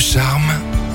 charme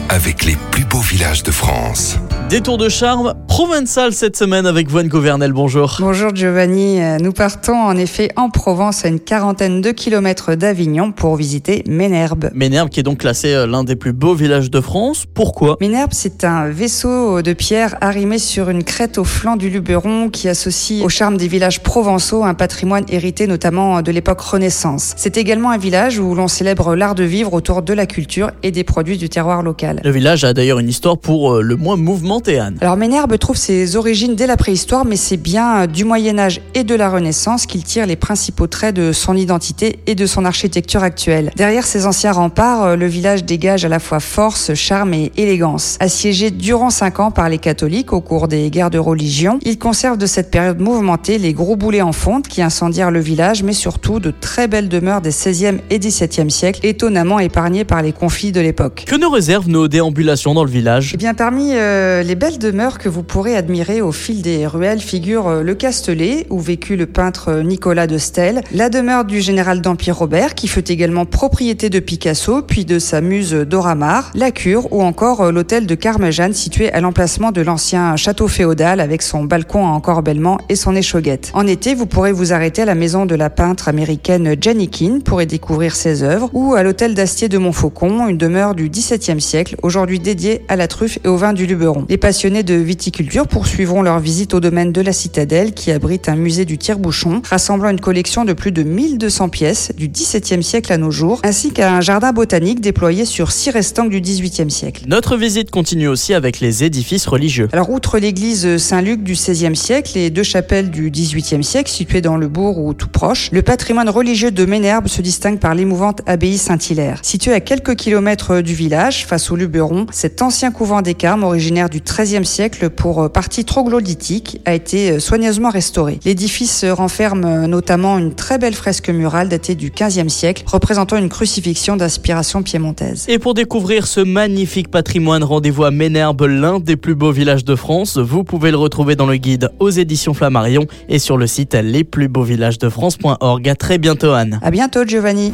avec les plus beaux villages de France. Détour de charme provençal cette semaine avec Voine Gouvernel. Bonjour. Bonjour Giovanni. Euh, Nous partons en effet en Provence à une quarantaine de kilomètres d'Avignon pour visiter Ménherbe. Ménherbe qui est donc classé euh, l'un des plus beaux villages de France. Pourquoi? Ménherbe, c'est un vaisseau de pierre arrimé sur une crête au flanc du Luberon qui associe au charme des villages provençaux un patrimoine hérité notamment de l'époque Renaissance. C'est également un village où l'on célèbre l'art de vivre autour de la culture et des produits du terroir local. Le village a d'ailleurs une histoire pour euh, le moins mouvementée, Anne. Alors Ménherbe trouve ses origines dès la préhistoire, mais c'est bien euh, du Moyen Âge et de la Renaissance qu'il tire les principaux traits de son identité et de son architecture actuelle. Derrière ces anciens remparts, euh, le village dégage à la fois force, charme et élégance. Assiégé durant cinq ans par les catholiques au cours des guerres de religion, il conserve de cette période mouvementée les gros boulets en fonte qui incendièrent le village, mais surtout de très belles demeures des 16e et 17e siècles, étonnamment épargnées par les conflits de l'époque. Que nous réservent nos déambulations dans le village? Eh bien, parmi euh, les belles demeures que vous pourrez admirer au fil des ruelles figure euh, le Castelet, où vécut le peintre euh, Nicolas de Stel, la demeure du général d'Empire Robert, qui fut également propriété de Picasso, puis de sa muse Dora Maar, la cure, ou encore euh, l'hôtel de Carmejeanne, situé à l'emplacement de l'ancien château féodal, avec son balcon à encorbellement et son échauguette. En été, vous pourrez vous arrêter à la maison de la peintre américaine Jenny Keane pour y découvrir ses œuvres, ou à l'hôtel d'Astier de Montfaucon, une demeure du XVIIe siècle, aujourd'hui dédiée à la truffe et au vin du Luberon. Les passionnés de viticulture poursuivront leur visite au domaine de la Citadelle qui abrite un musée du tire-bouchon rassemblant une collection de plus de 1200 pièces du XVIIe siècle à nos jours ainsi qu'un jardin botanique déployé sur six restants du XVIIIe siècle. Notre visite continue aussi avec les édifices religieux. Alors, outre l'église Saint-Luc du XVIe siècle et deux chapelles du XVIIIe siècle situées dans le bourg ou tout proche, le patrimoine religieux de Ménherbe se distingue par l'émouvante abbaye Saint-Hilaire. Située à quelques kilomètres du village, face au Luberon, cet ancien couvent des Carmes, originaire du XIIIe siècle pour partie troglodytique, a été soigneusement restauré. L'édifice renferme notamment une très belle fresque murale datée du XVe siècle, représentant une crucifixion d'inspiration piémontaise. Et pour découvrir ce magnifique patrimoine, rendez-vous à Ménherbe, l'un des plus beaux villages de France. Vous pouvez le retrouver dans le guide aux éditions Flammarion et sur le site lesplusbeauxvillagesdefrance.org. À très bientôt, Anne. À bientôt, Giovanni.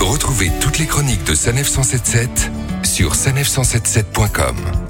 Retrouvez toutes les chroniques de Sanef 177 sur sanef177.com.